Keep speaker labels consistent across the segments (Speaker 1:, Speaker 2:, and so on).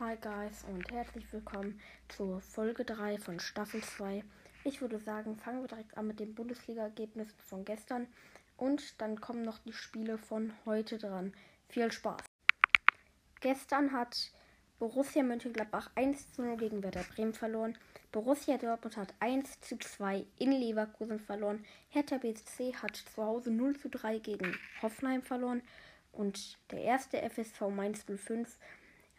Speaker 1: Hi guys und herzlich willkommen zur Folge 3 von Staffel 2. Ich würde sagen, fangen wir direkt an mit den Bundesliga-Ergebnissen von gestern und dann kommen noch die Spiele von heute dran. Viel Spaß! Gestern hat Borussia Mönchengladbach 1 zu 0 gegen Werder Bremen verloren. Borussia Dortmund hat 1 zu 2 in Leverkusen verloren. Hertha BSC hat zu Hause 0 zu 3 gegen Hoffenheim verloren. Und der erste FSV Mainz 05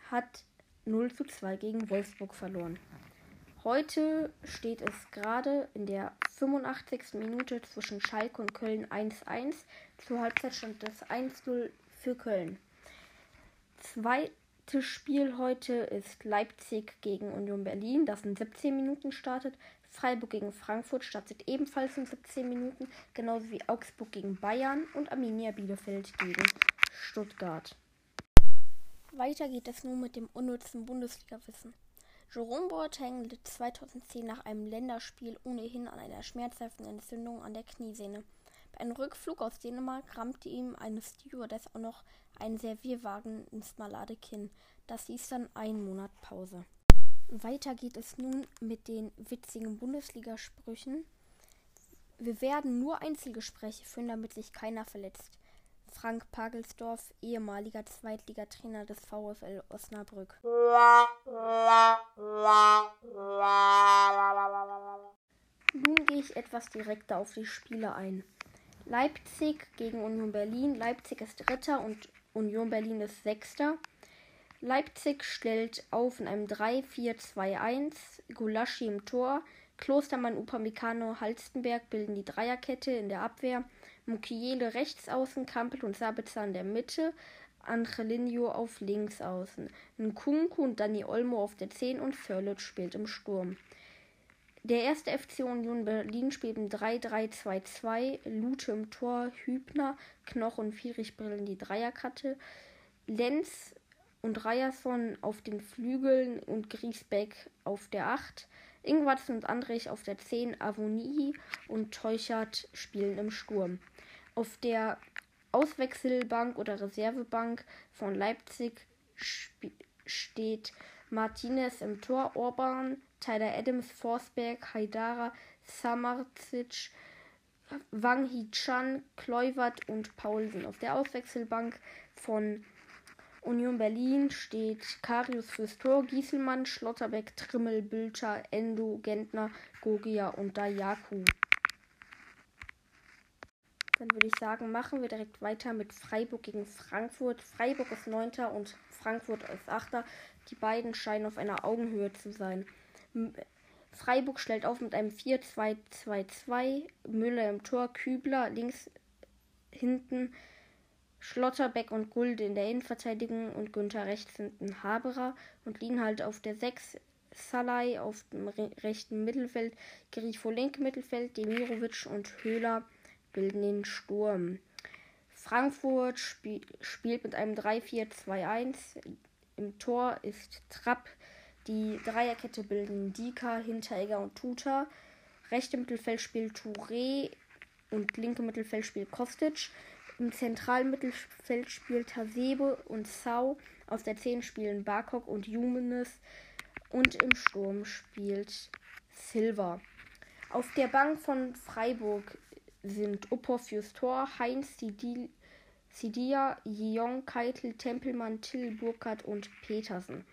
Speaker 1: hat 0 zu 2 gegen Wolfsburg verloren. Heute steht es gerade in der 85. Minute zwischen Schalke und Köln 1-1. Zur Halbzeit stand das 1-0 für Köln. Zweites Spiel heute ist Leipzig gegen Union Berlin, das in 17 Minuten startet. Freiburg gegen Frankfurt startet ebenfalls in 17 Minuten, genauso wie Augsburg gegen Bayern und Arminia Bielefeld gegen Stuttgart. Weiter geht es nun mit dem unnützen Bundesliga-Wissen. Jerome Boateng litt 2010 nach einem Länderspiel ohnehin an einer schmerzhaften Entzündung an der Kniesehne. Bei einem Rückflug aus Dänemark rammte ihm eine Stewardess auch noch einen Servierwagen ins malade Kinn. Das hieß dann einen Monat Pause. Weiter geht es nun mit den witzigen Bundesligasprüchen. Wir werden nur Einzelgespräche führen, damit sich keiner verletzt. Frank Pagelsdorf, ehemaliger Zweitligatrainer des VfL Osnabrück. Nun gehe ich etwas direkter auf die Spiele ein. Leipzig gegen Union Berlin. Leipzig ist Dritter und Union Berlin ist Sechster. Leipzig stellt auf in einem 3-4-2-1. Gulaschi im Tor. Klostermann, Upamecano, Halstenberg bilden die Dreierkette in der Abwehr. Mukiele rechts außen, Kampel und Sabitzer in der Mitte. Angelino auf links außen. Nkunku und Dani Olmo auf der 10 und Förlitz spielt im Sturm. Der erste FC Union Berlin spielt im 3-3-2-2. Lute im Tor, Hübner, Knoch und Fierich brillen die Dreierkette. Lenz und Ryerson auf den Flügeln und Griesbeck auf der 8. Ingwarzen und Andrich auf der 10. Avoni und Teuchert spielen im Sturm. Auf der Auswechselbank oder Reservebank von Leipzig steht Martinez im Tor, Orban, Tyler Adams, Forsberg, Haidara, Samardzic, Wang Hichan, Kluivert und Paulsen. Auf der Auswechselbank von Union Berlin steht Karius fürs Tor, Gieselmann, Schlotterbeck, Trimmel, Bülter, Endo, Gentner, Gogia und Dayaku. Dann würde ich sagen, machen wir direkt weiter mit Freiburg gegen Frankfurt. Freiburg ist 9. und Frankfurt ist 8. Die beiden scheinen auf einer Augenhöhe zu sein. Freiburg stellt auf mit einem 4-2-2-2. Müller im Tor, Kübler links hinten, Schlotterbeck und Gulde in der Innenverteidigung und Günther rechts hinten Haberer und liegen halt auf der 6 Salai auf dem rechten Mittelfeld, Grifo linke Mittelfeld, Demirovic und Höhler bilden den Sturm. Frankfurt spiel, spielt mit einem 3-4-2-1. Im Tor ist Trapp. Die Dreierkette bilden Dika, Hinteregger und Tuta. Rechte Mittelfeld spielt Touré und linke Mittelfeld spielt Kostic. Im zentralen Mittelfeld spielt Hasebe und Sau. Aus der 10 spielen Barkok und Jumenes. Und im Sturm spielt Silva. Auf der Bank von Freiburg sind Upper fürs Tor, Heinz, Sidia, Jeong, Keitel, Tempelmann, Till, Burkhardt und Petersen.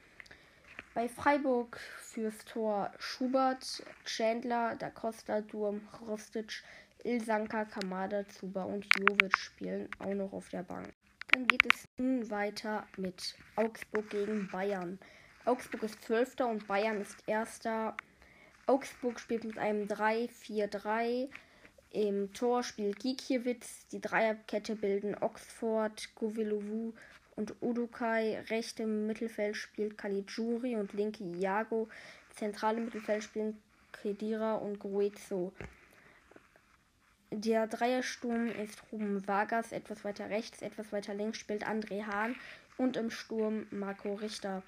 Speaker 1: Bei Freiburg fürs Tor Schubert, Chandler, Da Costa, Durm, Rostic, Ilsanka, Kamada, Zuba und Jovic spielen auch noch auf der Bank. Dann geht es nun weiter mit Augsburg gegen Bayern. Augsburg ist Zwölfter und Bayern ist Erster. Augsburg spielt mit einem 3-4-3 im Tor spielt Gikiewicz, die Dreierkette bilden Oxford, Govilovu und Udukai. Rechte im Mittelfeld spielt Caligiuri und linke Iago. Zentrale Mittelfeld spielen Kedira und Gruezo. Der Dreiersturm ist Ruben Vargas, etwas weiter rechts, etwas weiter links spielt André Hahn und im Sturm Marco Richter.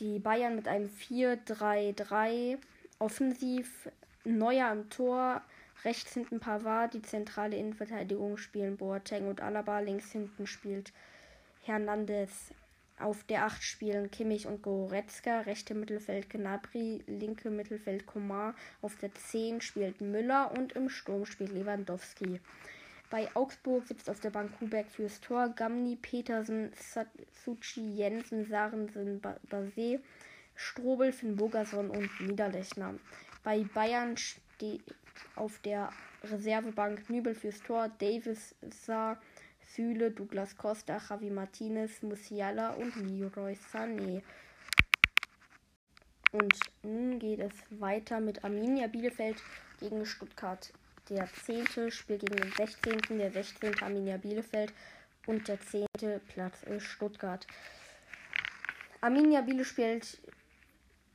Speaker 1: Die Bayern mit einem 4-3-3 offensiv. Neuer im Tor, Rechts hinten Pavard, die zentrale Innenverteidigung spielen Boateng und Alaba. Links hinten spielt Hernandez. auf der 8 spielen Kimmich und Goretzka, rechte Mittelfeld Gnabry, linke Mittelfeld Komar, auf der 10 spielt Müller und im Sturm spielt Lewandowski. Bei Augsburg sitzt auf der Bank Huberg fürs Tor, Gamni, Petersen, Suchi, Jensen, Sarensen, Basé, Strobel, Finn Bogerson und Niederlechner. Bei Bayern steht auf der Reservebank Nübel fürs Tor, Davis, Saar, Süle, Douglas Costa, Javi Martinez, Musiala und Leroy Sané. Und nun geht es weiter mit Arminia Bielefeld gegen Stuttgart. Der 10. spielt gegen den 16. Der 16. Arminia Bielefeld und der 10. Platz ist Stuttgart. Arminia Bielefeld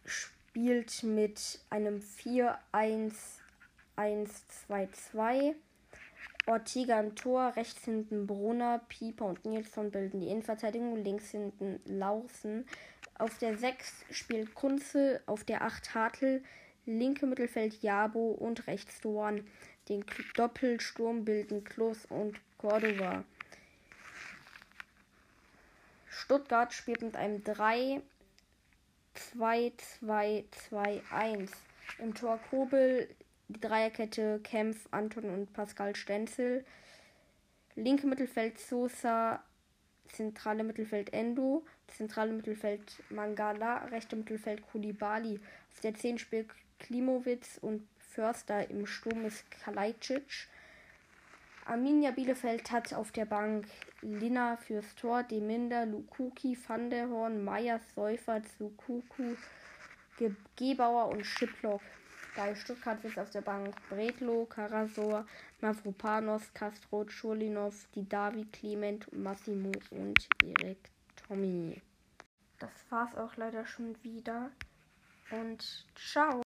Speaker 1: spielt mit einem 4-1-1-2-2. Ortega im Tor, rechts hinten Brunner, Pieper und Nilsson bilden die Innenverteidigung, links hinten Lausen. Auf der 6 spielt Kunze, auf der 8 Hartl, linke Mittelfeld Jabo und rechts Duan. Den Doppelsturm bilden Klos und Cordova. Stuttgart spielt mit einem 3 2 2 2 1. Im Tor Kobel, die Dreierkette Kempf, Anton und Pascal Stenzel. Linke Mittelfeld Sosa, zentrale Mittelfeld Endo, zentrale Mittelfeld Mangala, rechte Mittelfeld Kulibali. Auf der 10 spielt Klimowitz und Förster im Sturm ist Kalajdzic. Arminia Bielefeld hat auf der Bank Lina fürs Tor, Deminder, Lukuki, Van der Horn, Meier, Seufert, Sukuku, Gebauer und Schiplock. Bei Stuttgart sitzt auf der Bank Bredlo, Karasor, Mavropanos, Castro, Schulinov, Didavi, Clement, Massimo und Erik Tommy. Das war's auch leider schon wieder. Und ciao.